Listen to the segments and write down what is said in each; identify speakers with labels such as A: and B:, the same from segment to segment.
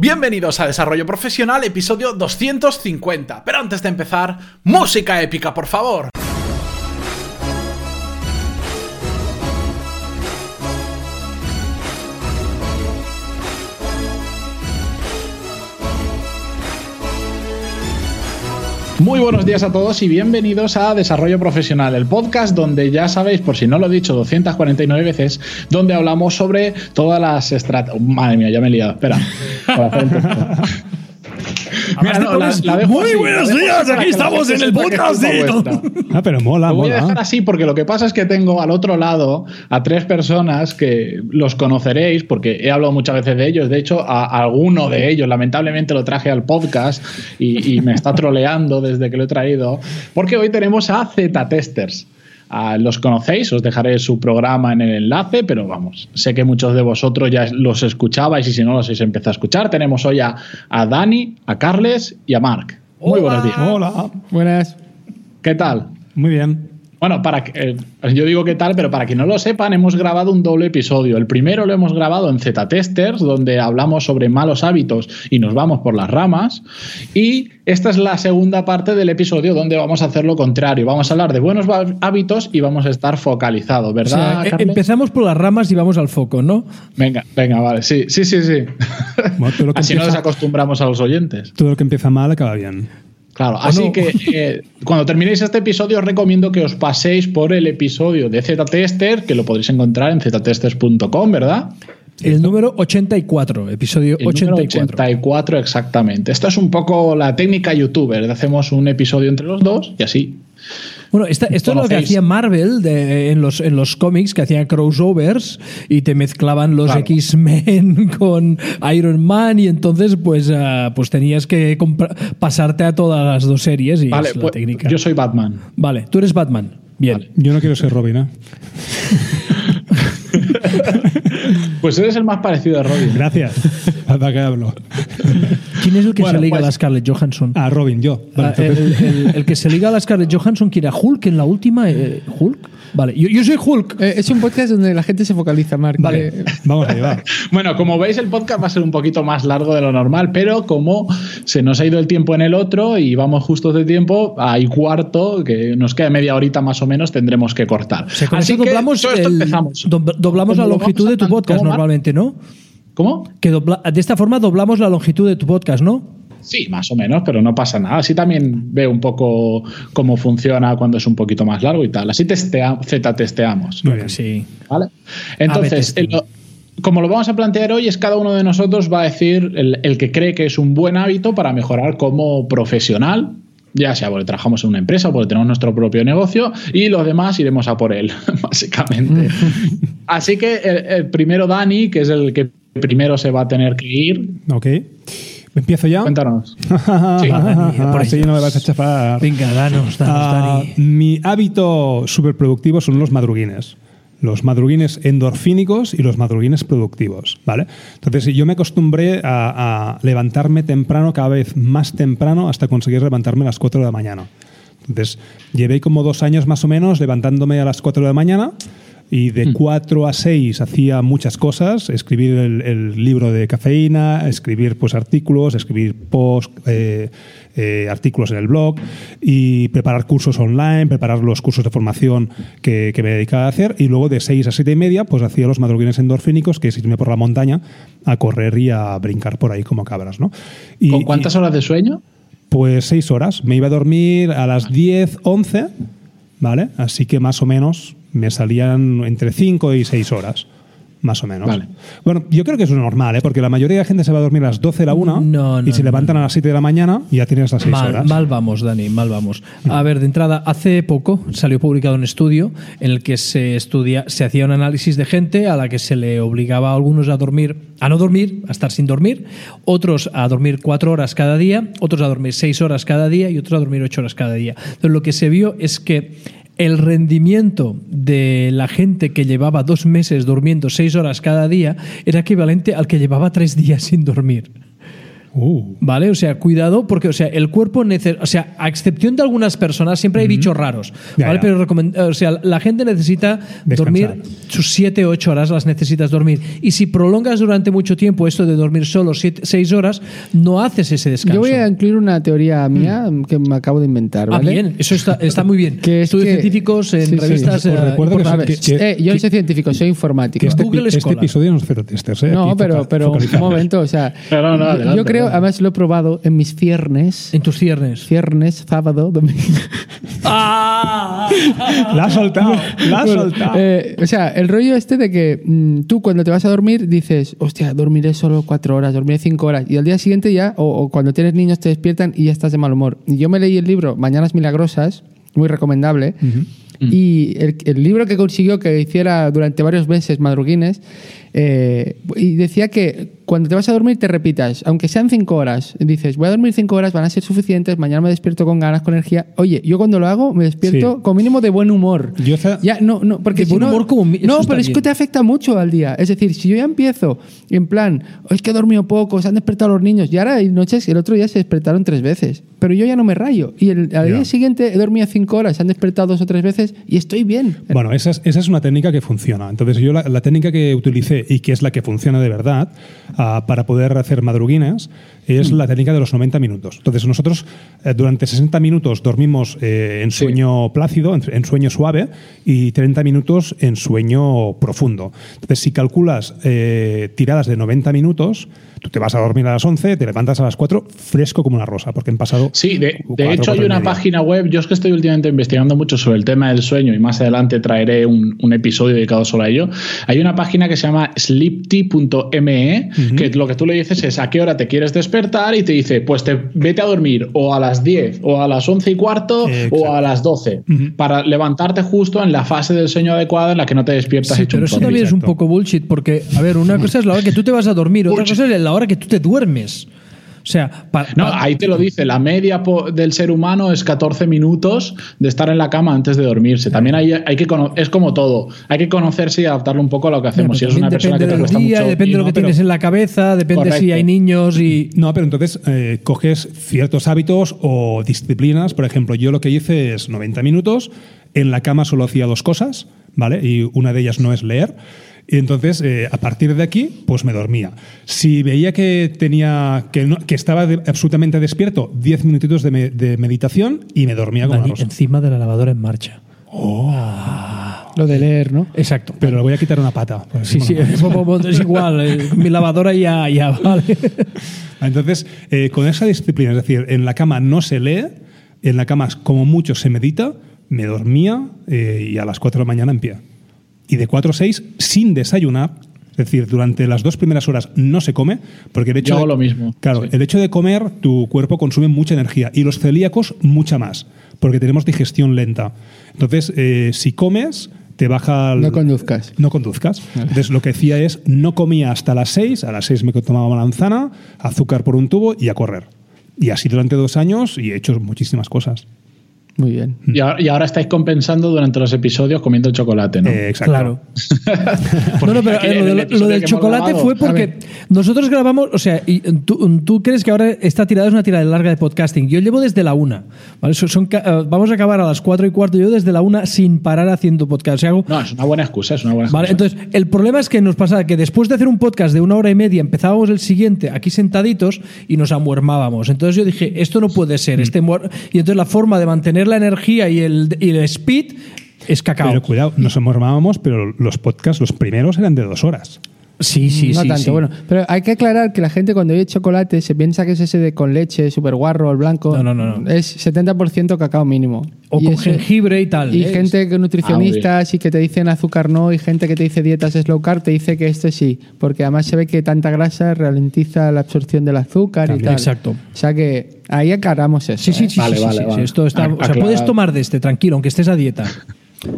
A: Bienvenidos a Desarrollo Profesional, episodio 250. Pero antes de empezar, música épica, por favor. Muy buenos días a todos y bienvenidos a Desarrollo Profesional, el podcast donde ya sabéis, por si no lo he dicho 249 veces, donde hablamos sobre todas las estrategias. Madre mía, ya me he liado. Espera.
B: Mira, no, la, la Muy así, buenos días, aquí estamos en el podcast
C: Ah, pero mola,
A: Lo voy
C: mola.
A: a dejar así porque lo que pasa es que tengo al otro lado a tres personas que los conoceréis porque he hablado muchas veces de ellos. De hecho, a, a alguno de ellos, lamentablemente, lo traje al podcast y, y me está troleando desde que lo he traído. Porque hoy tenemos a Z-Testers. Uh, los conocéis, os dejaré su programa en el enlace, pero vamos, sé que muchos de vosotros ya los escuchabais y si no los habéis empezado a escuchar. Tenemos hoy a, a Dani, a Carles y a Marc. Muy buenos días.
C: Hola.
B: Buenas.
A: ¿Qué tal?
C: Muy bien.
A: Bueno, para que, eh, yo digo qué tal, pero para que no lo sepan, hemos grabado un doble episodio. El primero lo hemos grabado en Z-Testers, donde hablamos sobre malos hábitos y nos vamos por las ramas. Y esta es la segunda parte del episodio donde vamos a hacer lo contrario. Vamos a hablar de buenos hábitos y vamos a estar focalizados, ¿verdad?
B: O sea, empezamos por las ramas y vamos al foco, ¿no?
A: Venga, venga, vale. Sí, sí, sí, sí. Bueno, Así empieza, no desacostumbramos a los oyentes.
C: Todo lo que empieza mal acaba bien.
A: Claro, así no? que eh, cuando terminéis este episodio os recomiendo que os paséis por el episodio de Z-Tester, que lo podréis encontrar en ztesters.com, ¿verdad?
B: El número 84, episodio
A: el
B: 84.
A: 84, exactamente. Esto es un poco la técnica youtuber. Hacemos un episodio entre los dos y así.
B: Bueno, esta, esto es lo que hacía Marvel de, en, los, en los cómics, que hacían crossovers y te mezclaban los claro. X-Men con Iron Man y entonces pues, uh, pues tenías que pasarte a todas las dos series y
A: vale,
B: es la
A: pues,
B: técnica.
A: Yo soy Batman.
B: Vale, tú eres Batman. Bien. Vale.
C: Yo no quiero ser Robin, ¿eh?
A: Pues eres el más parecido a Robin.
C: Gracias. ¿Para qué hablo?
B: ¿Quién es el que bueno, se liga pues, a la Scarlett Johansson?
C: Ah, Robin, yo.
B: Vale, ah, el, el, el, que se liga a la Scarlett Johansson, que era Hulk en la última. Eh, ¿Hulk? Vale, yo, yo soy Hulk.
D: Eh, es un podcast donde la gente se focaliza, Mark.
B: Vale,
D: eh,
C: vamos a llevar.
A: bueno, como veis, el podcast va a ser un poquito más largo de lo normal, pero como se nos ha ido el tiempo en el otro y vamos justos de tiempo, hay cuarto, que nos queda media horita más o menos, tendremos que cortar.
B: O sea, Así que doblamos, el, empezamos. Do, doblamos la longitud de tu podcast normalmente, ¿no?
A: ¿Cómo?
B: Que dobla, de esta forma doblamos la longitud de tu podcast, ¿no?
A: Sí, más o menos, pero no pasa nada. Así también veo un poco cómo funciona cuando es un poquito más largo y tal. Así testea, Z testeamos.
B: Muy bien, sí.
A: ¿Vale? Entonces, como lo vamos a plantear hoy, es cada uno de nosotros va a decir el, el, que cree que es un buen hábito para mejorar como profesional. Ya sea porque trabajamos en una empresa o porque tenemos nuestro propio negocio y los demás iremos a por él, básicamente. Así que el, el primero Dani, que es el que primero se va a tener que ir.
C: Ok. ¿Empiezo ya?
A: Cuéntanos.
C: sí. Por eso no me vas a chafar.
B: Venga, danos, danos,
C: uh,
B: Dani.
C: Mi hábito súper productivo son los madruguines. Los madruguines endorfínicos y los madruguines productivos, ¿vale? Entonces yo me acostumbré a, a, levantarme temprano, cada vez más temprano, hasta conseguir levantarme a las 4 de la mañana. Entonces llevé como dos años más o menos levantándome a las 4 de la mañana y de 4 a 6 hacía muchas cosas, escribir el, el, libro de cafeína, escribir pues artículos, escribir post, eh, eh, artículos en el blog y preparar cursos online, preparar los cursos de formación que, que me dedicaba a hacer y luego de 6 a 7 y media pues hacía los madruguines endorfínicos que es irme por la montaña a correr y a brincar por ahí como cabras. ¿no? Y,
A: ¿Con cuántas horas de sueño?
C: Pues 6 horas. Me iba a dormir a las 10, 11, ¿vale? Así que más o menos me salían entre 5 y 6 horas. Más o menos.
A: Vale.
C: Bueno, yo creo que eso es normal, ¿eh? porque la mayoría de la gente se va a dormir a las 12 de la 1
B: no, no,
C: y se levantan a las 7 de la mañana y ya tienes las 6
B: mal,
C: horas.
B: Mal vamos, Dani, mal vamos. A ver, de entrada, hace poco salió publicado un estudio en el que se, estudia, se hacía un análisis de gente a la que se le obligaba a algunos a dormir, a no dormir, a estar sin dormir, otros a dormir 4 horas cada día, otros a dormir 6 horas cada día y otros a dormir 8 horas cada día. Entonces, lo que se vio es que el rendimiento de la gente que llevaba dos meses durmiendo seis horas cada día era equivalente al que llevaba tres días sin dormir.
C: Uh.
B: ¿Vale? O sea, cuidado, porque, o sea, el cuerpo necesita. O sea, a excepción de algunas personas, siempre hay bichos raros.
C: Ya,
B: ¿Vale?
C: ya.
B: Pero o sea, la gente necesita
C: Descansar.
B: dormir sus 7, 8 horas, las necesitas dormir. Y si prolongas durante mucho tiempo esto de dormir solo 6 horas, no haces ese descanso.
D: Yo voy a incluir una teoría mía que me acabo de inventar,
B: Ah,
D: ¿vale?
B: bien, eso está, está muy bien.
D: Que es
B: Estudios
D: que-
B: científicos en
D: Sí, sí.
B: revistas.
C: Os
B: eh,
C: recuerdo que que-
D: eh, yo no
C: que-
D: soy científico, soy informático.
C: Que este,
B: Google
C: este episodio no es cero testers, ¿eh?
D: No,
C: Aquí
D: pero, pero un momento, o sea,
A: No, no, no,
D: yo- yo creo, además lo he probado en mis viernes,
B: En tus ciernes.
D: viernes, sábado, domingo.
B: ¡Ah!
C: La has soltado, la has
D: Bueno,
C: soltado.
D: eh, o sea, el rollo este de que mm, tú cuando te vas a dormir dices, hostia, dormiré solo cuatro horas, dormiré cinco horas. Y al día siguiente ya, o, o cuando tienes niños te despiertan y ya estás de mal humor. Y yo me leí el libro Mañanas Milagrosas, muy recomendable. Y el, el libro que consiguió que hiciera durante varios meses madruguines, eh, y decía que cuando te vas a dormir te repitas, aunque sean cinco horas, dices, voy a dormir cinco horas, van a ser suficientes, mañana me despierto con ganas, con energía. Oye, yo cuando lo hago me despierto
C: Sí.
D: con mínimo de buen humor.
C: Yo
D: Ya, no, no, porque
B: De
D: si
B: buen
D: no-
B: humor como mi-
D: No, pero es que te afecta mucho al día. Es decir, si yo ya empiezo en plan, "Oh, es que he dormido poco, se han despertado los niños, y ahora hay noches, el otro día se despertaron tres veces, pero yo ya no me rayo. Y el, al día siguiente he dormido cinco horas, se han despertado dos o tres veces y estoy bien.
C: Bueno, esa es, esa es una técnica que funciona. Entonces, yo la, la técnica que utilicé y que es la que funciona de verdad ah, para poder hacer madruguinas es la técnica de los 90 minutos. Entonces, nosotros eh, durante 60 minutos dormimos eh, en sueño plácido, en, en sueño suave, y 30 minutos en sueño profundo. Entonces, si calculas eh, tiradas de 90 minutos, tú te vas a dormir a las 11, te levantas a las 4, fresco como una rosa, porque han pasado.
A: Sí, de, hecho hay una página web, yo es que estoy últimamente investigando mucho sobre el tema del sueño y más adelante traeré un, un episodio dedicado solo a ello. Hay una página que se llama sleepty.me que lo que tú le dices es a qué hora te quieres despertar y te dice, pues te vete a dormir o a las 10 o a las 11 y cuarto
C: Eh,
A: o a las 12
C: Ujú.
A: para levantarte justo en la fase del sueño adecuada en la que no te despiertas
B: Sí, pero eso también es un poco bullshit, porque, a ver, una cosa es la hora que tú te vas a dormir, otra cosa es la hora que tú te duermes. O sea, pa-
A: No, ahí te lo dice, la media del ser humano es 14 minutos de estar en la cama antes de dormirse. También hay, hay que es como todo, hay que conocerse y adaptarlo un poco a lo que hacemos. Si
B: pero
A: eres una persona que te
B: depende
A: cuesta
B: día,
A: mucho.
B: depende de lo
C: no,
B: que
C: pero-
B: tienes en la cabeza, depende si
A: Correcto.
B: hay niños y...
C: No, pero entonces eh, coges ciertos hábitos o disciplinas. Por ejemplo, yo lo que hice es 90 minutos. En la cama solo hacía dos cosas, ¿vale? Y una de ellas no es leer. Y entonces, eh, a partir de aquí, pues me dormía. Si veía que tenía que, no- que estaba de- absolutamente despierto, 10 minutitos de, me- de meditación y me dormía como una rosa.
B: encima de la lavadora en marcha.
D: Lo de leer, ¿no?
B: Exacto.
C: Pero le voy a quitar una pata.
B: Sí, sí, es igual. eh, Mi lavadora ya, ya vale.
C: Entonces, eh, con esa disciplina, es decir, en la cama no se lee, en la cama como mucho se medita, me dormía eh, y a las 4 de la mañana en pie. Y de 4 a 6 sin desayunar, es decir, durante las dos primeras horas no se come, porque el hecho
A: Yo hago
C: de,
A: lo mismo,
C: Claro,
A: sí.
C: el hecho de comer, tu cuerpo consume mucha energía y los celíacos mucha más, porque tenemos digestión lenta. Entonces, eh, si comes, te baja... el-
D: No conduzcas.
C: no conduzcas. Entonces lo que hacía es no comía hasta las 6, a las 6 me tomaba manzana, azúcar por un tubo y a correr. Y así durante dos años y he hecho muchísimas cosas.
D: Muy bien.
A: Y ahora, y ahora estáis compensando durante los episodios comiendo chocolate, ¿no?
C: Eh, exacto.
B: Claro. No, no, pero
A: en
B: lo,
A: episodio
B: lo del chocolate
A: grabado,
B: fue
A: a
B: porque nosotros grabamos, o sea, y tú, tú crees que ahora esta tirada es una tirada larga de podcasting. Yo llevo desde la una. ¿vale? Son- son eh, vamos a acabar a las cuatro y cuarto. Yo desde la una sin parar haciendo podcast. O sea, hago-
A: No, es una buena excusa, es una buena
B: Vale,
A: excusa.
B: entonces el problema es que nos pasaba que después de hacer un podcast de una hora y media empezábamos el siguiente aquí sentaditos y nos amuermábamos. Entonces yo dije, esto no puede
C: Mm.
B: ser. Este muer-". y entonces la forma de mantener la energía y el, speed es cacao.
C: Pero cuidado, nos informábamos, pero los podcasts, los primeros eran de dos horas.
B: Sí, sí,
D: no
B: sí.
D: tanto,
B: sí.
D: bueno. Pero hay que aclarar que la gente cuando oye chocolate se piensa que es ese de con leche, super guarro, el blanco.
B: No, no, no, no.
D: Es 70% cacao mínimo.
B: O
D: Y
B: con
D: ese-
B: jengibre y tal.
D: Y
B: ¿eh?
D: gente que nutricionistas y que te dicen azúcar no, y gente que te dice dietas slow carb, te dice que este sí, porque además se ve que tanta grasa ralentiza la absorción del azúcar y tal.
B: Exacto.
D: O sea que ahí aclaramos eso.
B: Sí, sí,
D: ¿eh?
B: sí,
A: Vale,
B: sí,
A: vale,
B: sí,
A: vale.
B: Esto está, o sea, puedes tomar de este, tranquilo, aunque estés a dieta.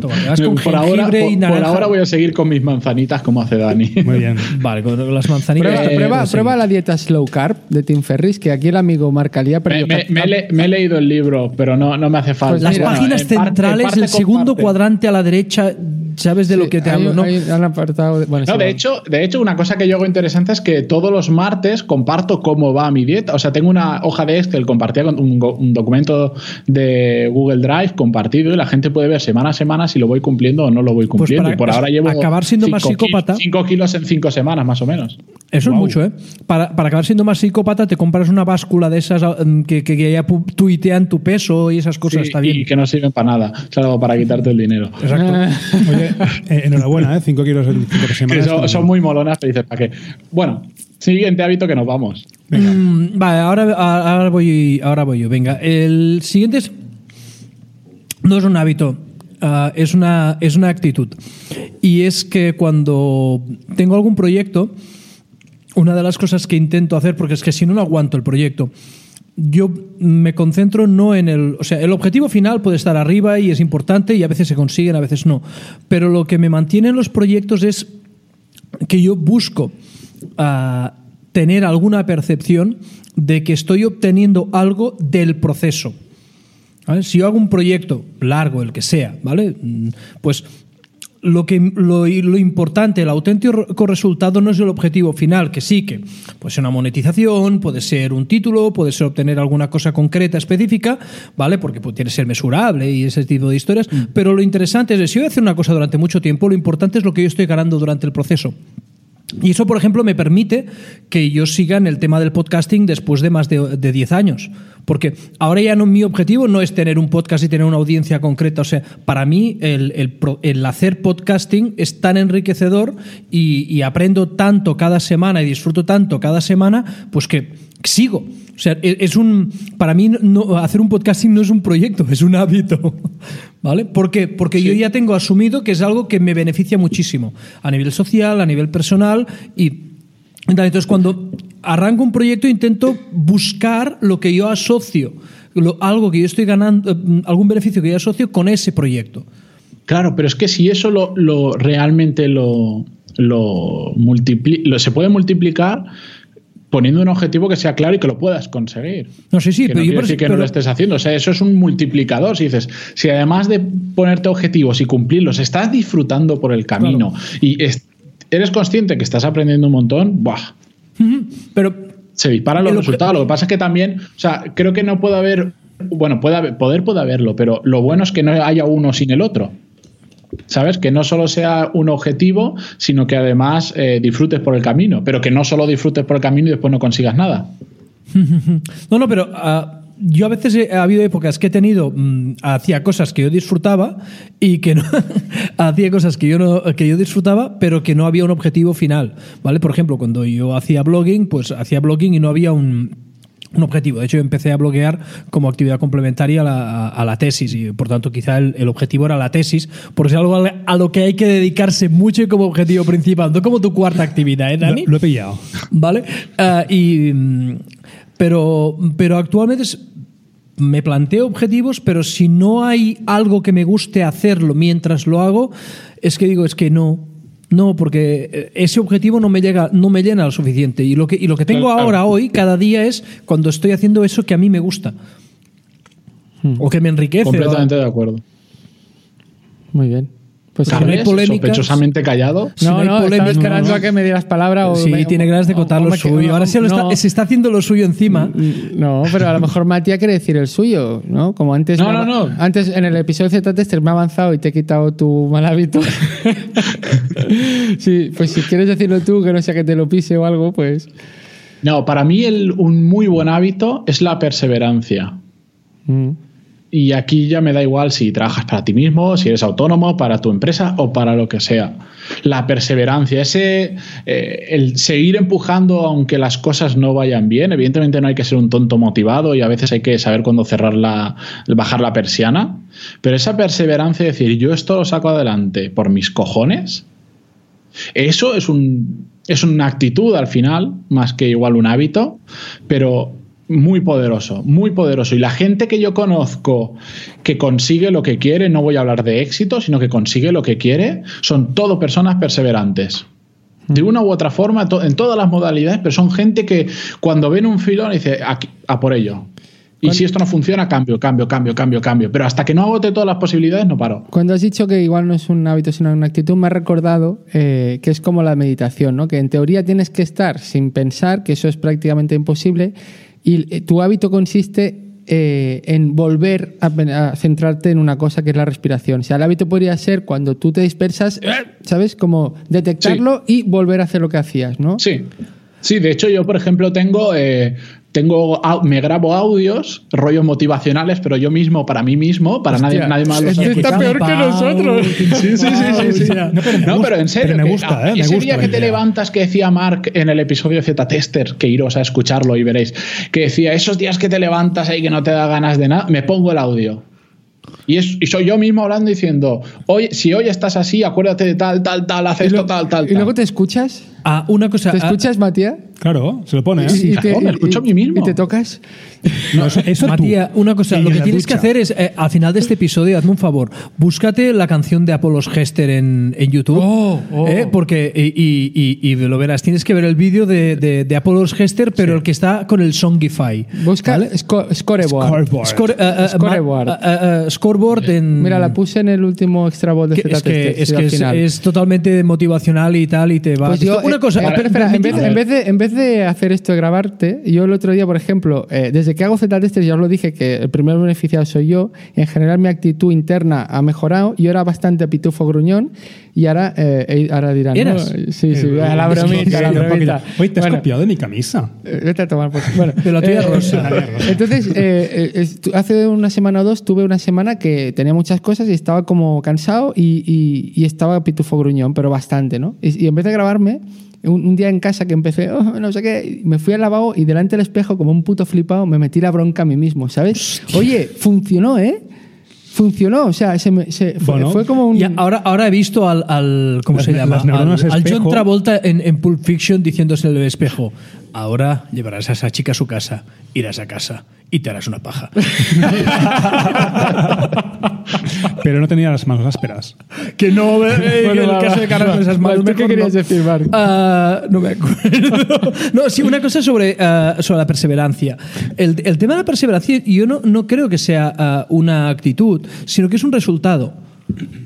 B: Toma, te vas con
A: por, ahora, por-
B: y
A: por
B: naranja.
A: ahora voy a seguir con mis manzanitas como hace Dani.
C: Muy bien.
B: Vale, con las manzanitas.
D: Prueba,
A: Eh,
D: prueba, prueba la dieta slow carb de Tim Ferris, que aquí el amigo Marcalía
A: Me, me- me he le- me he leído el libro, pero no, no me hace falta.
D: Pues
B: Las
D: mira,
B: páginas
A: en parte-
B: centrales,
A: parte
B: el segundo
A: comparte.
B: cuadrante a la derecha, sabes de
D: Sí,
B: lo que te
D: hay-
B: hablo, ¿no?
D: hay un apartado de, bueno,
A: No,
D: sí,
A: de hecho, de hecho, una cosa que yo hago interesante es que todos los martes comparto cómo va mi dieta. O sea, tengo una hoja de Excel compartida con un, documento de Google Drive compartido y la gente puede ver semana a semana si lo voy cumpliendo o no lo voy cumpliendo.
B: para
A: y por ahora llevo
B: acabar siendo más
A: cinco
B: psicópata-
A: 5 kilos en 5 semanas, más o menos.
B: Eso es mucho, ¿eh? Para, para acabar siendo más psicópata, te compras una báscula de esas mm, que, que, que ya tuitean tu peso y esas cosas.
A: Sí,
B: está bien.
A: Y que no sirven para nada, salvo para quitarte el dinero.
B: Exacto.
C: Oye, eh, enhorabuena, ¿eh? 5 kilos en 5
A: Que
C: semanas.
A: son, son muy molonas, pero dices, ¿para qué? Bueno, siguiente hábito que nos vamos.
B: Mm, vale, ahora, ahora, voy, ahora voy yo. Venga, el siguiente es. No es un hábito, ah, es, una, es una actitud. Y es que cuando tengo algún proyecto, una de las cosas que intento hacer, porque es que si no, no aguanto el proyecto. Yo me concentro no en el. O sea, el objetivo final puede estar arriba y es importante y a veces se consiguen, a veces no. Pero lo que me mantiene en los proyectos es que yo busco ah, tener alguna percepción de que estoy obteniendo algo del proceso. Si yo hago un proyecto largo, el que sea, ¿vale? Mm, Pues lo, que, lo, lo importante, el auténtico resultado no es el objetivo final, que sí, que puede ser una monetización, puede ser un título, puede ser obtener alguna cosa concreta, específica, ¿vale? Porque puede tiene que ser mesurable y ese tipo de historias. Pero lo interesante es si voy a hacer una cosa durante mucho tiempo, lo importante es lo que yo estoy ganando durante el proceso. Y eso, por ejemplo, me permite que yo siga en el tema del podcasting después de más de, de 10 años. Porque ahora ya no mi objetivo no es tener un podcast y tener una audiencia concreta. O sea, para mí el, el el hacer podcasting es tan enriquecedor y, y aprendo tanto cada semana y disfruto tanto cada semana, pues que sigo. O sea, e- es un. Para mí, no, hacer un podcasting no es un proyecto, es un hábito. ¿Vale? ¿Por qué? Porque yo ya tengo asumido que es algo que me beneficia muchísimo a nivel social, a nivel personal y. Entonces, cuando arranco un proyecto, intento buscar lo que yo asocio, lo- algo que yo estoy ganando, eh, algún beneficio que yo asocio con ese proyecto.
A: Claro, pero es que si eso lo, lo realmente lo, lo, multipli- lo- se puede multiplicar poniendo un objetivo que sea claro y que lo puedas conseguir.
B: No sé, sí,
A: que
B: pero
A: no
B: yo
A: que no lo estés haciendo. O sea, eso es un multiplicador. Si dices, si además de ponerte objetivos y cumplirlos, estás disfrutando por el camino y es- eres consciente que estás aprendiendo un montón, ¡buah!
B: Pero
A: se disparan los resultados. Lo que pasa es que también, o sea, creo que no puede haber, bueno, puede haber, poder puede haberlo, pero lo bueno es que no haya uno sin el otro. ¿Sabes? Que no solo sea un objetivo, sino que además eh, disfrutes por el camino, pero que no solo disfrutes por el camino y después no consigas nada.
B: No, no, pero ah, yo a veces he, ha habido épocas que he tenido, mm, hacía cosas que yo disfrutaba y que no, hacía cosas que yo, no, que yo disfrutaba, pero que no había un objetivo final, ¿vale? Por ejemplo, cuando yo hacía blogging, pues hacía blogging y no había un, un objetivo. De hecho, yo empecé a bloguear como actividad complementaria a la, a- a la tesis y, por tanto, quizá el, el objetivo era la tesis, porque es algo a a lo que hay que dedicarse mucho y como objetivo principal, no como tu cuarta actividad, ¿eh, Dani?
C: Lo, lo he pillado.
B: ¿Vale? Ah, y, pero, pero actualmente es- me planteo objetivos, pero si no hay algo que me guste hacerlo mientras lo hago, es que digo, es que no. No, porque eh, ese objetivo no me llega, no me llena lo suficiente. Y lo que, y lo que tengo
A: Claro, claro.
B: ahora, hoy, cada día, es cuando estoy haciendo eso que a mí me gusta. O que me enriquece.
A: Completamente de acuerdo.
D: Muy bien. Pues
B: Si no hay
A: ¿Carles?
B: polémicas-
A: Sospechosamente callado.
B: si
D: no,
B: no
D: no, estaba
B: polémica,
D: esperando
B: no.
D: a que me dieras palabra o
B: Sí,
D: me-
B: tiene ganas de contar
D: o
B: lo suyo. Ahora se, lo está, se está haciendo lo suyo encima.
D: No, pero a lo mejor Matías quiere decir el suyo, ¿no? Como antes.
A: No, no, no.
D: Antes en el episodio Z Tester me ha avanzado y te he quitado tu mal hábito. sí, pues si quieres decirlo tú, que no sea que te lo pise o algo, pues.
A: No, para mí el- un muy buen hábito es la perseverancia.
D: mm.
A: Y aquí ya me da igual si trabajas para ti mismo, si eres autónomo, para tu empresa o para lo que sea. La perseverancia, ese eh, el seguir empujando aunque las cosas no vayan bien. Evidentemente no hay que ser un tonto motivado y a veces hay que saber cuándo cerrar la, bajar la persiana. Pero esa perseverancia de decir, yo esto lo saco adelante por mis cojones, eso es un es una actitud al final, más que igual un hábito, pero muy poderoso, muy poderoso. Y la gente que yo conozco que consigue lo que quiere, no voy a hablar de éxito, sino que consigue lo que quiere, son todo personas perseverantes. De una u otra forma, en todas las modalidades, pero son gente que cuando ven un filón dice, "Aquí- a por ello. Y si esto no funciona, cambio, cambio, cambio, cambio, cambio. Pero hasta que no agote todas las posibilidades, no paro.
D: Cuando has dicho que igual no es un hábito, sino una actitud, me ha recordado eh, que es como la meditación, ¿no? Que en teoría tienes que estar sin pensar, que eso es prácticamente imposible, y eh, tu hábito consiste eh, en volver a, a centrarte en una cosa que es la respiración. O sea, el hábito podría ser cuando tú te dispersas, ¿sabes? Como detectarlo y volver a hacer lo que hacías, ¿no?
A: Sí. Sí, de hecho yo, por ejemplo, tengo, eh, tengo me grabo audios, rollos motivacionales, pero yo mismo, para mí mismo, para nadie,
D: Hostia,
A: nadie más los
D: este está peor que nosotros.
A: Sí, sí, sí, sí, sí.
C: No, pero me
A: No,
C: gusta,
A: pero en serio.
C: pero me
A: que,
C: gusta,
A: ah,
C: eh, me
A: ese
C: gusta
A: día que te
C: idea.
A: levantas que decía Mark en el episodio Z Tester, que iros a escucharlo y veréis, que decía, esos días que te levantas ahí que no te da ganas de nada, me pongo el audio. Y, es, y soy yo mismo hablando diciendo, hoy, si hoy estás así, acuérdate de tal, tal, tal, haz esto,
D: lo-
A: tal, tal,
D: Y luego
A: tal.
D: te escuchas.
B: Ah, una cosa.
D: ¿Te
B: ah,
D: escuchas, Matías?
C: Claro, se lo pone. ¿eh?
A: Sí, claro, me escucho a mí mismo.
D: Y te tocas.
C: No, eso, eso.
B: Matías, una cosa,
C: Y
B: lo que tienes que hacer es, eh, al final de este episodio, hazme un favor, búscate la canción de Apolos Hester en, en YouTube,
D: Oh, oh.
B: ¿eh? porque, y, y- y- y lo verás, tienes que ver el vídeo de, de, de Apolos Hester, pero el que está con el Songify.
D: Busca
B: ¿vale?
D: sco- scoreboard.
C: Scoreboard.
B: Score-
D: Scoreboard.
B: scoreboard en...
D: Mira, la puse en el último extra ball de
B: que-
D: Z
B: es que, es, que es, totalmente motivacional y tal, y te va...
D: Pues yo,
B: una
D: eh,
B: cosa,
D: espera, espera, en, vez, en vez de, en vez de hacer esto de grabarte, yo el otro día, por ejemplo, eh, desde que hago Z-Tester, ya os lo dije, que el primer beneficiado soy yo, en general mi actitud interna ha mejorado, yo era bastante pitufo gruñón, y ahora, eh, eh, ahora dirán, ¿no?
B: ¿Eras?
D: Sí, sí, a la bromita, a la
C: Un poquito.
D: bromita.
C: Oye, te has
D: Bueno,
C: copiado de mi camisa.
D: eh, Vete a tomar por bueno,
B: De la rosa.
D: Entonces, eh, eh, estu- hace una semana o dos tuve una semana que tenía muchas cosas y estaba como cansado y, y- y estaba pitufo gruñón, pero bastante, ¿no? Y, y vez de grabarme, un, un día en casa que empecé, "Oh, no sé qué, me fui al lavabo y delante del espejo, como un puto flipado, me metí la bronca a mí mismo, ¿sabes? Oye, funcionó, ¿eh? Funcionó, o sea, se me- se- fue,
C: Bueno,
D: fue como un...
B: Y ahora, ahora he visto al, al- ¿cómo
C: Las
B: se llama?
C: las neuronas
B: al, al John. Travolta en, en Pulp Fiction diciéndose en el espejo, ahora llevarás a esa chica a su casa, irás a casa y te harás una paja.
C: Pero no tenía las manos ásperas.
B: que no, eh,
D: Bueno,
B: en el
D: va,
B: caso de
D: va.
B: esas manos.
D: ¿Tú qué querías
B: no.
D: decir, Marc?
B: Ah, no me acuerdo. No, sí, una cosa sobre, ah, sobre la perseverancia. El, el tema de la perseverancia, yo no, no creo que sea ah, una actitud, sino que es un resultado.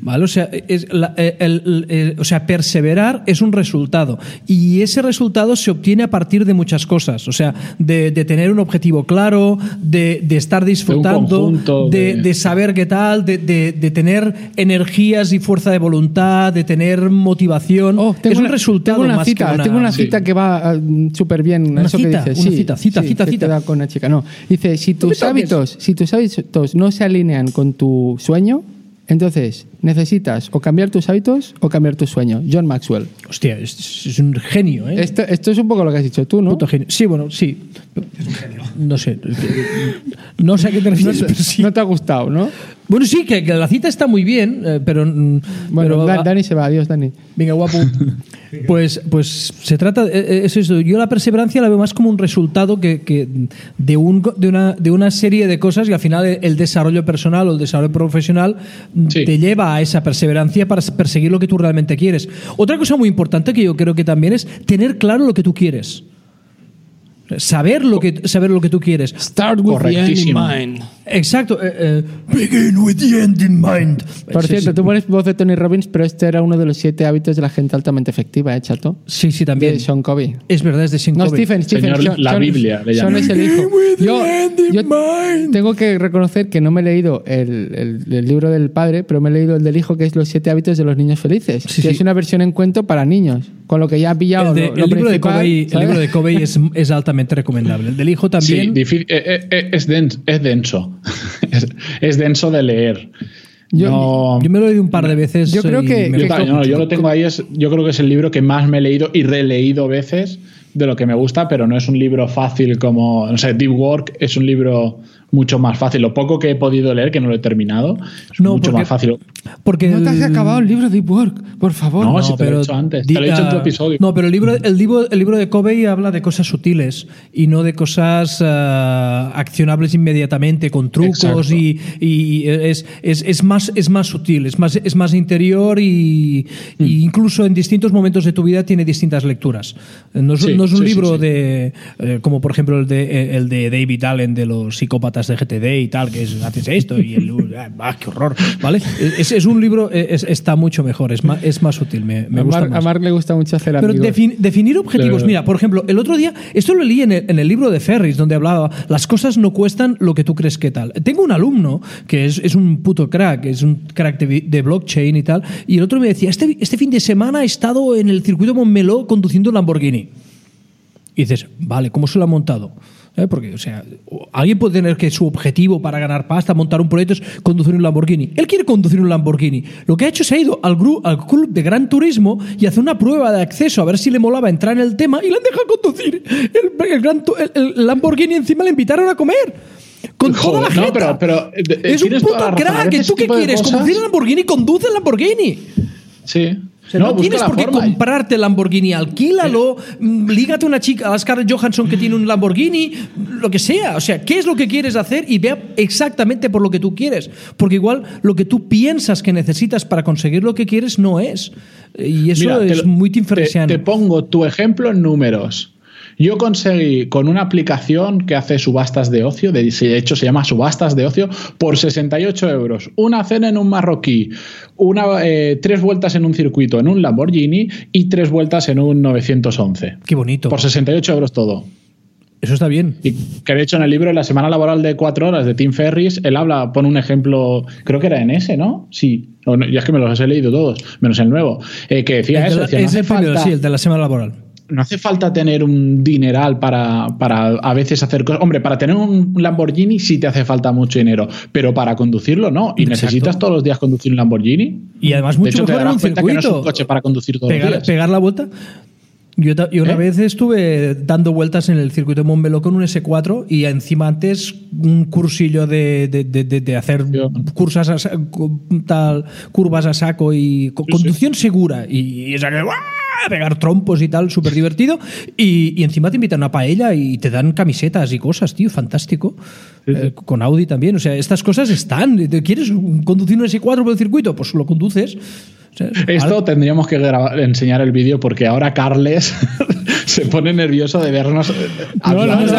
B: ¿Vale? O sea, es la- el- el- el- o sea, perseverar es un resultado. Y ese resultado se obtiene a partir de muchas cosas. O sea, de, de tener un objetivo claro, de, de estar disfrutando, de,
A: de-
B: de saber qué tal, de, de- de tener energías y fuerza de voluntad, de tener motivación.
D: Oh, tengo
B: es un
D: una,
B: resultado
D: tengo una
B: más
D: cita,
B: que una...
D: tengo una
A: Sí.
D: cita que va súper bien.
B: Una
D: eso
B: cita,
D: que dices.
B: una
D: Sí,
B: cita, cita,
D: sí,
B: cita,
D: que
B: cita.
D: te da con una chica. No, dice si tus hábitos, si tus hábitos no se alinean con tu sueño, entonces necesitas o cambiar tus hábitos o cambiar tu sueño. John Maxwell.
B: Hostia, es, es un genio, ¿eh?
D: Esto, esto es un poco lo que has dicho tú, ¿no?
B: Puto genio. Sí, bueno, sí. No sé. No sé a qué te refieres, pero sí.
D: No te ha gustado, ¿no?
B: Bueno, sí, que, que la cita está muy bien, eh, pero. mm,
D: Bueno,
B: pero-
D: Da- Dani se va, adiós, Dani.
B: Venga, guapo. Pues, pues se trata, eh, eh, es eso. Yo la perseverancia la veo más como un resultado que, que de, un, de, una, de una serie de cosas y al final el, desarrollo personal o el desarrollo profesional
A: Sí.
B: te lleva a esa perseverancia para perseguir lo que tú realmente quieres. Otra cosa muy importante que yo creo que también es tener claro lo que tú quieres. Saber lo que, saber lo que tú quieres.
D: Start with
A: the end in mind.
B: Exacto. eh, eh, begin with the end in mind.
D: Por
B: Sí,
D: cierto,
B: sí.
D: tú pones voz de Tony Robbins, pero este era uno de los siete hábitos de la gente altamente efectiva, ¿eh, chato?
B: Sí, sí, también.
D: De Sean Covey.
B: Es verdad, es de Sean
D: No,
B: Covey.
D: Stephen, Stephen.
A: Señor, la Biblia, le
D: Sean es el hijo. Yo, yo
B: mind.
D: tengo que reconocer que no me he leído el, el- el libro del padre, pero me he leído el del hijo, que es Los siete hábitos de los niños felices.
B: Sí,
D: que
B: sí.
D: es una versión en cuento para niños, con lo que ya ha pillado
B: El, de-
D: lo, lo
B: el libro, de Covey, el libro de Covey es, es altamente recomendable. El del hijo
A: Sí,
B: también.
A: difí- eh, eh, es, denso, es denso. es, es denso de leer.
D: Yo-
A: no,
B: yo me lo he leído un par de veces.
D: Yo creo que-
A: yo, no, yo lo tengo ahí, es, yo creo que es el libro que más me he leído y releído veces de lo que me gusta, pero no es un libro fácil como, no sé, Deep Work es un libro mucho más fácil. Lo poco que he podido leer, que no lo he terminado, es
B: No,
A: mucho
B: porque-
A: más fácil.
B: Porque
D: No te has acabado el libro Deep Work, por favor.
A: No, si te lo he hecho antes, te lo he hecho en tu
B: ah,
A: episodio.
B: No, pero el libro, el, libro, el libro de Covey habla de cosas sutiles y no de cosas ah, accionables inmediatamente, con trucos y, y es, es, es más, es más sutil, es más, es más interior y,
A: Mm.
B: y incluso en distintos momentos de tu vida tiene distintas lecturas. No es,
A: Sí,
B: no es un
A: sí, sí,
B: libro
A: sí.
B: de, eh, como por ejemplo el de, el de David Allen de los psicópatas carreras de GTD y tal, que es, haces esto y el... ¡Ah, qué horror! ¿Vale? Es, es un libro, es- está mucho mejor, es más, es más útil, me, me
D: a,
B: gusta
D: Mark, a
B: más.
D: Mark le gusta mucho hacer
B: Pero
D: amigos.
B: defin- definir objetivos.
A: Claro.
B: Mira, por ejemplo, el otro día, esto lo leí en el, en el libro de Ferris, donde hablaba, las cosas no cuestan lo que tú crees que tal. Tengo un alumno que es, es un puto crack, es un crack de, de blockchain y tal, y el otro me decía, este, este fin de semana he estado en el circuito Montmeló conduciendo Lamborghini. Y dices, vale, ¿cómo se lo ha montado? ¿Eh? Porque, o sea, alguien puede tener que su objetivo para ganar pasta, montar un proyecto es conducir un Lamborghini. Él quiere conducir un Lamborghini. Lo que ha hecho es ha ido al, gru- al club de Gran Turismo y hace una prueba de acceso a ver si le molaba entrar en el tema y le han dejado conducir el, el Gran el- el Lamborghini. Encima le invitaron a comer. Con toda la
A: Joder, no, pero- pero, eh, eh,
B: es un puto crack.
A: veces
B: ¿Tú qué quieres? ¿Conducir el Lamborghini? Conduce el Lamborghini.
A: Sí.
B: O sea, no, tienes por qué
A: forma.
B: comprarte el Lamborghini, alquílalo, mm, lígate a una chica, a Scarlett Johansson que tiene un Lamborghini, lo que sea. O sea, ¿qué es lo que quieres hacer? Y vea exactamente por lo que tú quieres. Porque igual lo que tú piensas que necesitas para conseguir lo que quieres no es. Y eso
A: Mira,
B: es
A: lo-
B: muy Tim
A: te, te pongo tu ejemplo en números. Yo conseguí con una aplicación que hace subastas de ocio, de, de hecho se llama subastas de ocio, por 68 euros. Una cena en un marroquí, una, eh, tres vueltas en un circuito en un Lamborghini y tres vueltas en un 911.
B: Qué bonito.
A: Por 68 euros todo.
B: Eso está bien.
A: Y que de hecho en el libro la semana laboral de cuatro horas de Tim Ferris, él habla, pone un ejemplo, creo que era en ese, ¿no? Sí, ya es que me los he leído todos, menos el nuevo, eh, que decía
B: El de
A: eso,
B: la-
A: decía, no
B: es
A: hace
B: el primero,
A: falta-
B: sí, el de la semana laboral.
A: No hace falta tener un dineral para, para a veces hacer cosas. Hombre, para tener un Lamborghini sí te hace falta mucho dinero, pero para conducirlo no. Y
B: Exacto.
A: necesitas todos los días conducir un Lamborghini.
B: Y además
A: de
B: mucho
A: hecho, te
B: en
A: darás
B: un
A: cuenta que no es
B: circuito.
A: un coche para conducir todos
B: pegar,
A: los días.
B: pegar la vuelta. Yo, yo una
A: ¿Eh?
B: vez estuve dando vueltas en el circuito de Montmeló con un S4 y encima antes un cursillo de, de- de- de- hacer
A: Yo-
B: cursas a tal, curvas a saco y co- conducción segura y, y esa que, ¡guau! pegar trompos y tal, súper divertido. Y, y encima te invitan a paella y te dan camisetas y cosas, tío, fantástico. Eh, con Audi también, o sea, estas cosas están. ¿Te ¿Quieres conducir un S4 por el circuito? Pues lo conduces.
A: Esto
B: ahora-
A: tendríamos que grabar- enseñar el vídeo porque ahora Carles se pone nervioso de vernos. eh,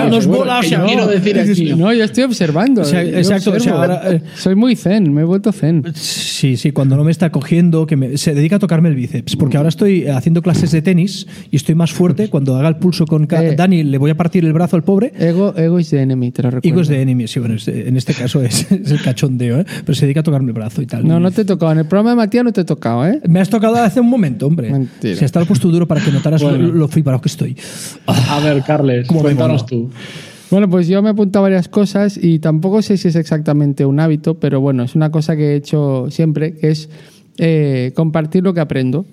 B: nos bola,
A: que yo
B: no,
A: quiero decir
D: Es-
A: aquí.
D: No, yo estoy observando.
B: O sea,
D: yo
B: exacto, o sea, ahora, eh,
D: Soy muy zen, me he vuelto zen.
B: Sí, sí, cuando no me está cogiendo, que me- se dedica a tocarme el bíceps, porque ahora estoy haciendo clases de tenis y estoy más fuerte. Cuando haga el pulso con
D: Eh.
B: Dani, le voy a partir el brazo al pobre.
D: Ego, ego is the enemy, te lo recuerdo.
B: Ego es de enemy, sí, bueno, en este caso es, es el cachondeo, ¿eh? pero se dedica a tocarme el brazo y tal.
D: No, no te he tocado. En el programa de Matías no te he tocado, ¿eh?
B: Me has tocado hace un momento, hombre.
D: Mentira.
B: Se está el puesto duro para que notaras
A: Bueno.
B: lo, lo flipado que estoy.
A: A ver, Carles,
B: ¿Cómo me
A: cuéntanos tú.
D: Bueno, pues yo me he apuntado varias cosas y tampoco sé si es exactamente un hábito, pero bueno, es una cosa que he hecho siempre, que es eh, compartir lo que aprendo.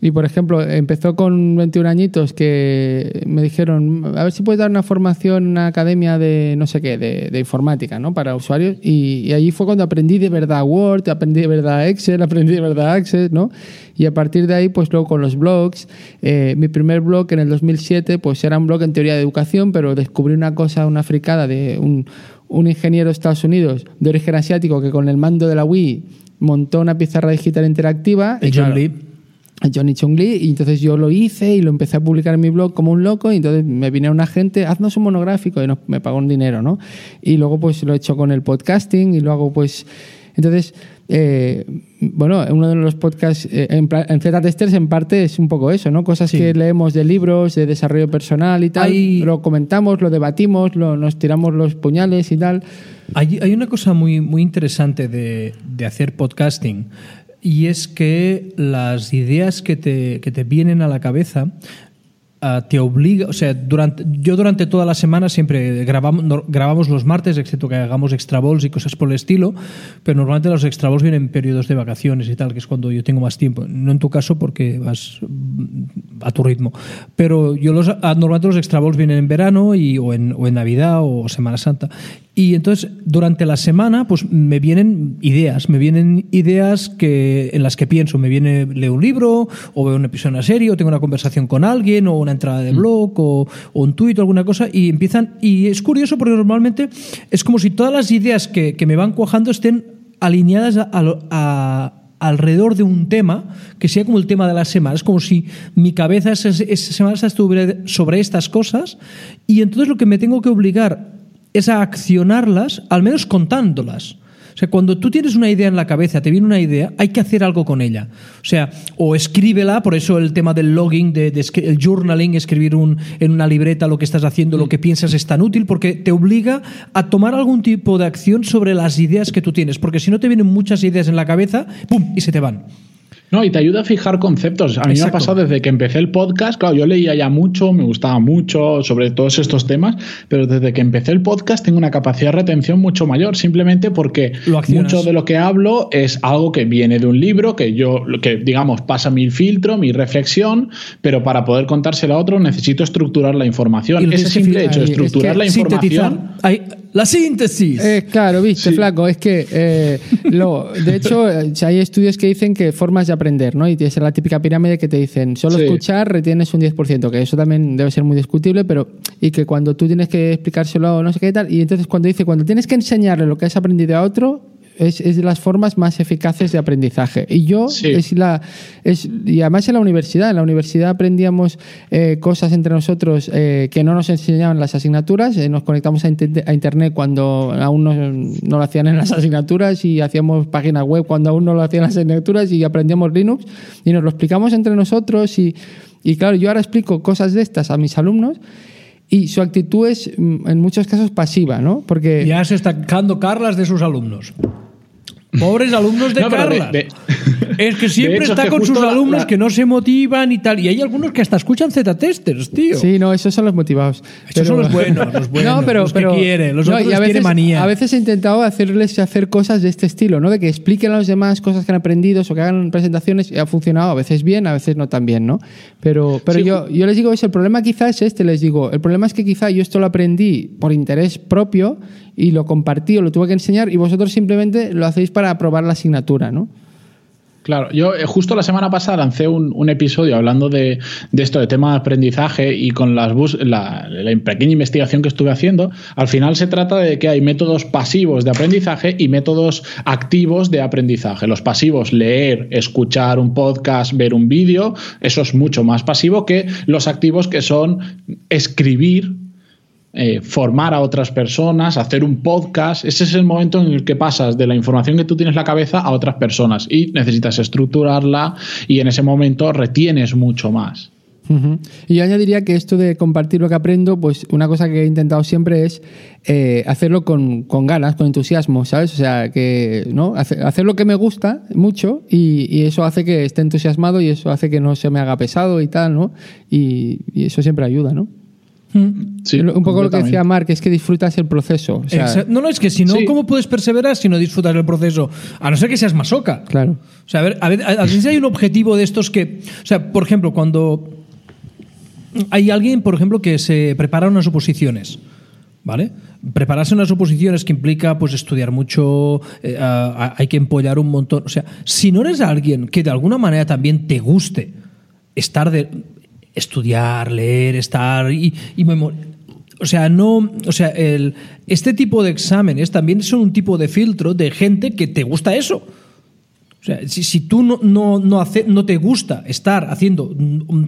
D: Y por ejemplo, empezó con 21 añitos que me dijeron, a ver si puedes dar una formación en una academia de no sé qué, de, de informática, ¿no? Para usuarios. Y, y allí fue cuando aprendí de verdad Word, aprendí de verdad Excel, aprendí de verdad Access, ¿no? Y a partir de ahí, pues luego con los blogs, eh, mi primer blog en el 2007, pues era un blog en teoría de educación, pero descubrí una cosa, una fricada de un, un ingeniero de Estados Unidos de origen asiático que con el mando de la Wii montó una pizarra digital interactiva. y
B: John
D: claro,
B: Lee.
D: Johnny Chung Lee y entonces yo lo hice y lo empecé a publicar en mi blog como un loco y entonces me vino una gente, haznos un monográfico y nos- me pagó un dinero, ¿no? Y luego pues lo he hecho con el podcasting y lo hago pues... Entonces, eh, bueno, uno de los podcasts eh, en, en Z-Testers en parte es un poco eso, ¿no? Cosas
B: Sí.
D: que leemos de libros, de desarrollo personal y tal,
B: Hay-
D: lo comentamos, lo debatimos, lo- nos tiramos los puñales y tal.
B: Hay, hay una cosa muy, muy interesante de, de hacer podcasting y es que las ideas que te, que te vienen a la cabeza ah, te obliga, o sea, durante, yo durante toda la semana siempre grabamos, grabamos los martes, excepto que hagamos extra balls y cosas por el estilo, pero normalmente los extra balls vienen en periodos de vacaciones y tal, que es cuando yo tengo más tiempo. No en tu caso porque vas mm, a tu ritmo, pero yo los, ah, normalmente los extra balls vienen en verano y, o, en, o en Navidad o Semana Santa. Y entonces, durante la semana, pues me vienen ideas, me vienen ideas que, en las que pienso. Me viene, leo un libro, o veo un episodio de una serie, o tengo una conversación con alguien, o una entrada de blog, o, o un tuit, o alguna cosa, y empiezan. Y es curioso porque normalmente es como si todas las ideas que, que me van cuajando estén alineadas a- a a, alrededor de un tema que sea como el tema de la semana. Es como si mi cabeza esa semana estuviera sobre estas cosas y entonces lo que me tengo que obligar es a accionarlas, al menos contándolas. O sea, cuando tú tienes una idea en la cabeza, te viene una idea, hay que hacer algo con ella. O sea, o escríbela, por eso el tema del logging, de, de el journaling, escribir un, en una libreta lo que estás haciendo, lo que piensas es tan útil, porque te obliga a tomar algún tipo de acción sobre las ideas que tú tienes. Porque si no te vienen muchas ideas en la cabeza, ¡pum! y se te van.
A: No, y te ayuda a fijar conceptos. A mí me ha pasado desde que empecé el podcast, claro, yo leía ya mucho, me gustaba mucho sobre todos estos temas, pero desde que empecé el podcast tengo una capacidad de retención mucho mayor, simplemente porque
B: Lo
A: mucho de lo que hablo es algo que viene de un libro, que yo, que digamos, pasa mi filtro, mi reflexión, pero para poder contárselo a otro necesito estructurar la información. Ese simple hecho
D: es
A: estructurar
D: que
A: la información.
B: La síntesis.
D: Eh, claro, viste, flaco, es que eh, lo, de hecho hay estudios que dicen que formas de aprender, ¿no? Y tienes la típica pirámide que te dicen, solo
A: Sí.
D: escuchar retienes un 10%, que eso también debe ser muy discutible, pero y que cuando tú tienes que explicárselo no sé qué tal, y entonces cuando dice, cuando tienes que enseñarle lo que has aprendido a otro, es, es de las formas más eficaces de aprendizaje. Y yo,
A: Sí.
D: es la, es, y además en la universidad, en la universidad aprendíamos eh, cosas entre nosotros eh, que no nos enseñaban las asignaturas, eh, nos conectamos a, a internet cuando aún no, no lo hacían en las asignaturas y hacíamos páginas web cuando aún no lo hacían en las asignaturas y aprendíamos Linux y nos lo explicamos entre nosotros y, y claro, yo ahora explico cosas de estas a mis alumnos y su actitud es mm, en muchos casos pasiva, ¿no? Porque...
B: Ya se está quejando Carlas de sus alumnos. Pobres alumnos de
A: No, de-
B: es que siempre
A: hecho,
B: está
A: que
B: con sus
A: la-
B: alumnos
A: la-
B: que no se motivan y tal. Y hay algunos que hasta escuchan Z-testers, tío.
D: Sí, no, esos son los motivados.
B: Esos son los buenos, los buenos,
D: no, pero,
B: los que
D: pero-
B: quiere, los
D: no,
B: otros
D: y a veces,
B: manía.
D: A veces he intentado hacerles hacer cosas de este estilo, ¿no? De que expliquen a los demás cosas que han aprendido o que hagan presentaciones y ha funcionado a veces bien, a veces no tan bien, ¿no? Pero, pero
A: Sí.
D: yo, yo les digo eso, el problema quizás es este, les digo, el problema es que quizá yo esto lo aprendí por interés propio y lo compartí o lo tuve que enseñar y vosotros simplemente lo hacéis para aprobar la asignatura, ¿no?
A: Claro, yo eh, justo la semana pasada lancé un, episodio hablando de, esto, de tema de aprendizaje y con las la, la pequeña investigación que estuve haciendo, al final se trata de que hay métodos pasivos de aprendizaje y métodos activos de aprendizaje. Los pasivos, leer, escuchar un podcast, ver un vídeo, eso es mucho más pasivo que los activos que son escribir eh, formar a otras personas, hacer un podcast. Ese es el momento en el que pasas de la información que tú tienes en la cabeza a otras personas y necesitas estructurarla y en ese momento retienes mucho más.
D: Y yo añadiría que esto de compartir lo que aprendo, pues una cosa que he intentado siempre es eh, hacerlo con, con ganas, con entusiasmo, ¿sabes? O sea, que ¿no? Hace- hacer lo que me gusta mucho y, y eso hace que esté entusiasmado y eso hace que no se me haga pesado y tal, ¿no? Y, y eso siempre ayuda, ¿no?
A: Sí,
D: un poco lo que decía Mark, es que disfrutas el proceso. O sea,
B: Exa- no, no, es que si no,
A: Sí.
B: ¿cómo puedes perseverar si no disfrutas del proceso? A no ser que seas masoca.
D: Claro.
B: O sea, a ver, a ver, a veces hay un objetivo de estos que. O sea, por ejemplo, cuando hay alguien, por ejemplo, que se prepara unas oposiciones. ¿Vale? Prepararse unas oposiciones que implica pues estudiar mucho, eh, a- a- hay que empollar un montón. O sea, si no eres alguien que de alguna manera también te guste estar de estudiar, leer, estar y, y memor- o sea, no, o sea, el, este tipo de exámenes también son un tipo de filtro de gente que te gusta eso. O sea, si, si tú no, no, no, hace- no te gusta estar haciendo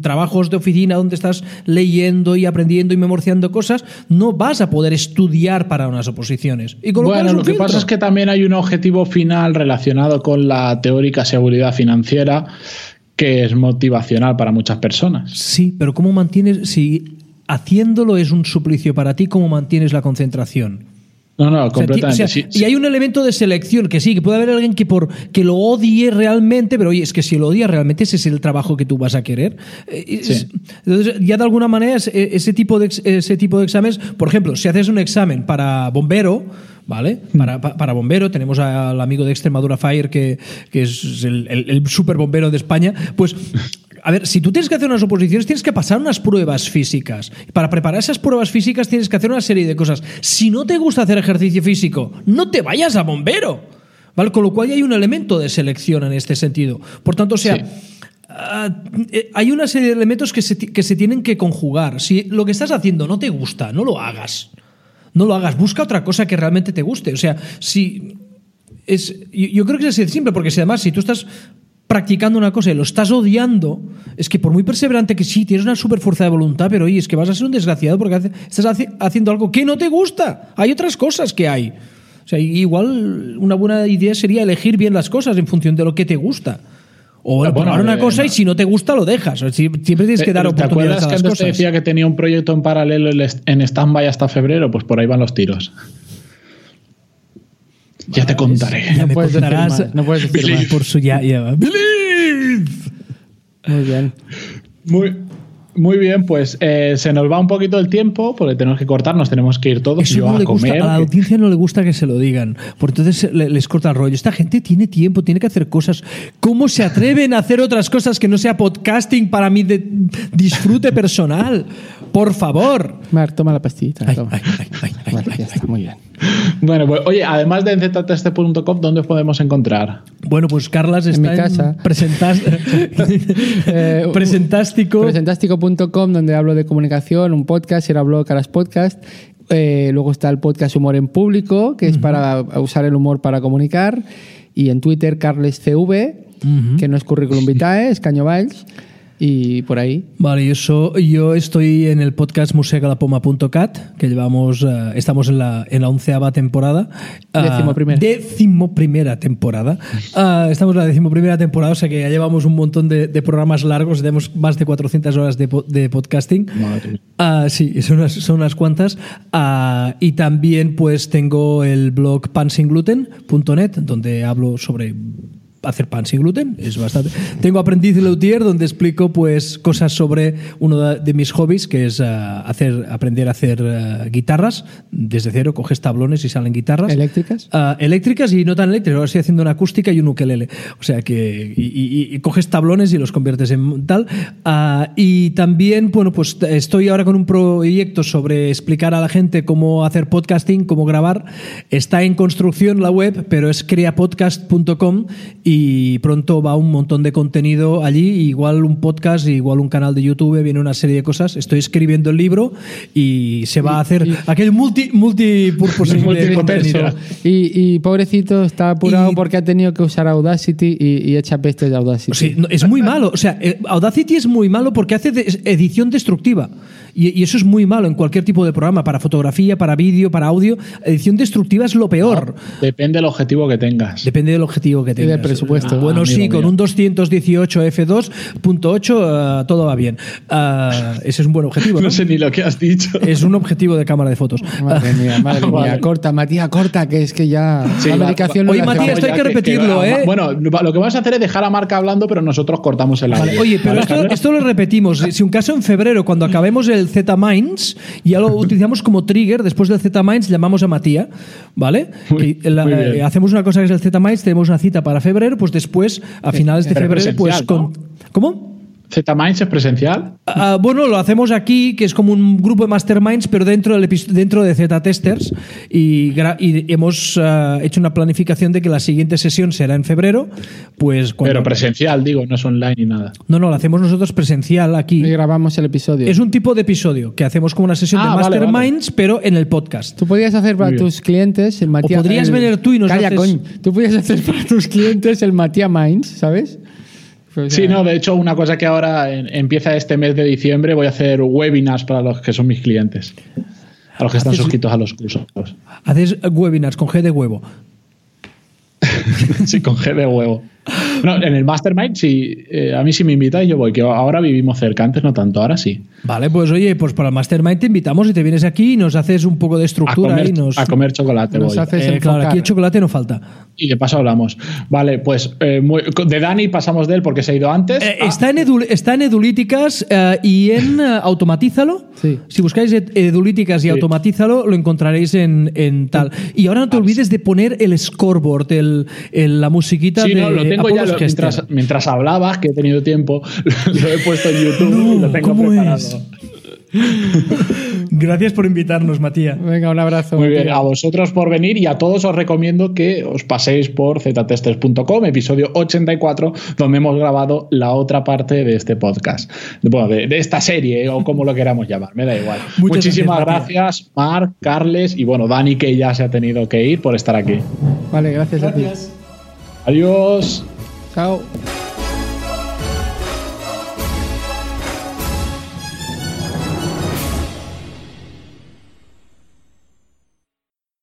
B: trabajos de oficina donde estás leyendo y aprendiendo y memorizando cosas, no vas a poder estudiar para unas oposiciones. Y con
A: Bueno, lo que pasa es que también hay un objetivo final relacionado con la teórica seguridad financiera que es motivacional para muchas personas.
B: Sí, pero ¿cómo mantienes, si haciéndolo es un suplicio para ti, cómo mantienes la concentración?
A: No, no,
B: O sea,
A: completamente.
B: ti- o sea,
A: sí,
B: y hay un elemento de selección que sí, que puede haber alguien que por que lo odie realmente, pero oye, es que si lo odia realmente ese es el trabajo que tú vas a querer. Eh,
A: Sí.
B: Entonces, ya de alguna manera eh, ese tipo de ese tipo de exámenes, por ejemplo, si haces un examen para bombero, ¿vale?
A: Hmm.
B: Para, pa- para bombero, tenemos al amigo de Extremadura Fire que, que es el, el, el super bombero de España, pues a ver, si tú tienes que hacer unas oposiciones, tienes que pasar unas pruebas físicas. Para preparar esas pruebas físicas tienes que hacer una serie de cosas. Si no te gusta hacer ejercicio físico, no te vayas a bombero. ¿Vale? Con lo cual hay un elemento de selección en este sentido. Por tanto, o sea,
A: Sí.
B: ah, eh, hay una serie de elementos que se, que se tienen que conjugar. Si lo que estás haciendo no te gusta, no lo hagas. No lo hagas. Busca otra cosa que realmente te guste. O sea, si es, yo, yo creo que es así de simple, porque si además, si tú estás practicando una cosa y lo estás odiando, es que por muy perseverante que sí, tienes una super fuerza de voluntad, pero oye, es que vas a ser un desgraciado porque hace- estás haci- haciendo algo que no te gusta. Hay otras cosas que hay. O sea, igual una buena idea sería elegir bien las cosas en función de lo que te gusta. O bueno,
A: Bueno,
B: probar una
A: eh,
B: cosa y si no te gusta, lo dejas. Siempre tienes que dar
A: ¿Te
B: oportunidades
A: acuerdas
B: a
A: que
B: las
A: antes te
B: cosas.
A: decía que tenía un proyecto en paralelo en stand-by hasta febrero? Pues por ahí van los tiros. Ya te contaré.
B: Ya
D: No
B: me
D: puedes decir
B: contarás
D: más, no puedes decir más.
B: por su ya, ya. Believe.
D: Muy bien.
A: Muy, muy bien, pues eh, se nos va un poquito el tiempo porque tenemos que cortar, nos tenemos que ir todos.
B: Eso
A: yo
B: no
A: a
B: le gusta,
A: comer.
B: a la audiencia no le gusta que se lo digan, por entonces le- les corta el rollo. Esta gente tiene tiempo, tiene que hacer cosas. ¿Cómo se atreven a hacer otras cosas que no sea podcasting para mi de- disfrute personal? Por favor.
D: Marc, toma la pastillita.
B: Ay,
D: toma.
B: ay, ay, ay, ay,
D: Vale,
B: ay,
D: ya
B: ay.
D: está, muy bien.
A: Bueno, pues oye, además de en ¿dónde os podemos encontrar?
B: Bueno, pues Carlas
D: En
B: está
D: mi casa.
B: presentas-
D: Eh,
B: presentástico.
D: Presentástico.com, donde hablo de comunicación, un podcast, era blog, Caras Podcast. Eh, luego está el podcast Humor en Público, que es para usar el humor para comunicar. Y en Twitter, CarlesCV,
B: Ujú.
D: que no es currículum vitae, es Caño Valls. Y por ahí.
B: Vale, yo, so- yo estoy en el podcast musegalapoma.cat, que llevamos, eh, estamos en la, en la onceava temporada. Ah,
D: Décimo primera.
B: Décimo primera temporada. Ah, estamos en la décimo primera temporada, o sea que ya llevamos un montón de, de programas largos, tenemos más de 400 horas de, de podcasting.
A: Madre mía.
B: Ah, sí, son unas, son unas cuantas. Y también pues tengo el blog pansingluten.net, donde hablo sobre hacer pan sin gluten, es bastante. Tengo Aprendiz de Luthier, donde explico pues cosas sobre uno de, mis hobbies, que es ah, hacer, aprender a hacer ah, guitarras desde cero, coges tablones y salen guitarras.
D: ¿Eléctricas?
B: Ah, eléctricas y no tan eléctricas. Ahora estoy haciendo una acústica y un ukelele. O sea que y, y- y coges tablones y los conviertes en tal. Y también, bueno, pues estoy ahora con un proyecto sobre explicar a la gente cómo hacer podcasting, cómo grabar. Está en construcción la web, pero es creapodcast.com y pronto va un montón de contenido allí, igual un podcast, igual un canal de YouTube, viene una serie de cosas. Estoy escribiendo el libro y se va a hacer
D: y-
B: aquel multi multipurpose de.
D: Y, y pobrecito está apurado
B: Y-
D: porque ha tenido que usar Audacity y, y echa pestes de Audacity.
B: Es muy malo. O sea, eh, Audacity es muy malo porque hace edición destructiva. Y, y eso es muy malo en cualquier tipo de programa, para fotografía, para vídeo, para audio. Edición destructiva es lo peor.
A: Depende del objetivo que tengas.
B: Depende del objetivo que
D: del
B: tengas.
D: presupuesto.
B: Ah, bueno,
A: Ah,
B: sí, con un 218 f2.8 ah, todo va bien. Ah, ese es un buen objetivo. ¿no?
A: No sé ni lo que has dicho.
B: Es un objetivo de cámara de fotos.
D: Madre mía, madre mía.
A: Vale.
D: Corta, Matías, corta, que es que ya
A: Sí,
D: la
A: va-
D: medicación
B: va-
D: no
B: Oye, Matías, esto hay que repetirlo, ¿eh?
A: Bueno, lo que vamos a hacer es dejar a Marca hablando, pero nosotros cortamos el
B: Vale,
A: audio.
B: Oye, pero
A: ¿Vale,
B: esto, esto lo repetimos. Si un caso en febrero, cuando acabemos el Z-Minds, ya lo utilizamos como trigger. Después del Z-Minds llamamos a Matías, ¿vale?
A: Muy-
B: Y la-
A: muy bien.
B: eh, hacemos una cosa que es el Z-Minds, tenemos una cita para febrero, pues después, a finales de febrero, pues con... ¿Cómo?
A: ¿Z-Minds es presencial?
B: Ah, bueno, lo hacemos aquí, que es como un grupo de masterminds, pero dentro, del dentro de Z-Testers. Y, y hemos ah, hecho una planificación de que la siguiente sesión será en febrero. Pues cuando-
A: Pero presencial, digo, no es online ni nada.
B: No, no, lo hacemos nosotros presencial aquí.
D: Y grabamos el episodio.
B: Es un tipo de episodio que hacemos como una sesión
A: Ah,
B: de
A: vale,
B: Masterminds, pero en el podcast.
D: Tú podrías hacer para tus clientes el Matías.
B: podrías
D: el-
B: venir tú y nos
D: Calla,
B: haces-
D: coño. Tú podrías hacer para tus clientes el Matías Minds, ¿sabes? Pues,
A: Sí, no, de hecho, una cosa que ahora en- empieza este mes de diciembre, voy a hacer webinars para los que son mis clientes. A los que están suscritos a los cursos.
B: Haces webinars con G de huevo.
A: sí, con G de huevo. No, en el Mastermind, sí, eh, a mí sí me invitáis, yo voy, que ahora vivimos cerca, antes no tanto, ahora sí.
B: Vale, pues oye, pues para el Mastermind te invitamos y te vienes aquí y nos haces un poco de
A: A
B: estructura
A: comer,
B: y nos.
A: a comer chocolate
D: Nos
A: voy.
D: haces
B: Eh, claro, aquí el chocolate no falta.
A: Y de paso hablamos. Vale, pues eh, muy- de Dani pasamos de él porque se ha ido antes.
B: Eh,
A: Ah,
B: está, en está en Edulíticas eh, y en eh, Automatízalo.
D: Sí.
B: Si buscáis Ed- Edulíticas y
A: Sí.
B: Automatízalo, lo encontraréis en, en tal. Y ahora no te olvides de poner el scoreboard, el, el- la musiquita
A: Sí,
B: de
A: no, lo tengo ya lo- mientras, mientras hablabas, que he tenido tiempo, lo he puesto en YouTube y lo tengo
B: ¿cómo
A: preparado.
B: es? Gracias por invitarnos, Matías.
D: Venga, un abrazo.
A: Muy bien, a vosotros por venir y a todos os recomiendo que os paséis por ztesters.com, episodio 84, donde hemos grabado la otra parte de este podcast. Bueno, de, de esta serie, o como lo queramos llamar, me da igual.
B: Muchas
A: Muchísimas
B: gracias,
A: gracias, Marc, Carles y bueno, Dani, que ya se ha tenido que ir por estar aquí.
D: Vale, gracias, a ti.
A: Adiós.
D: Chao.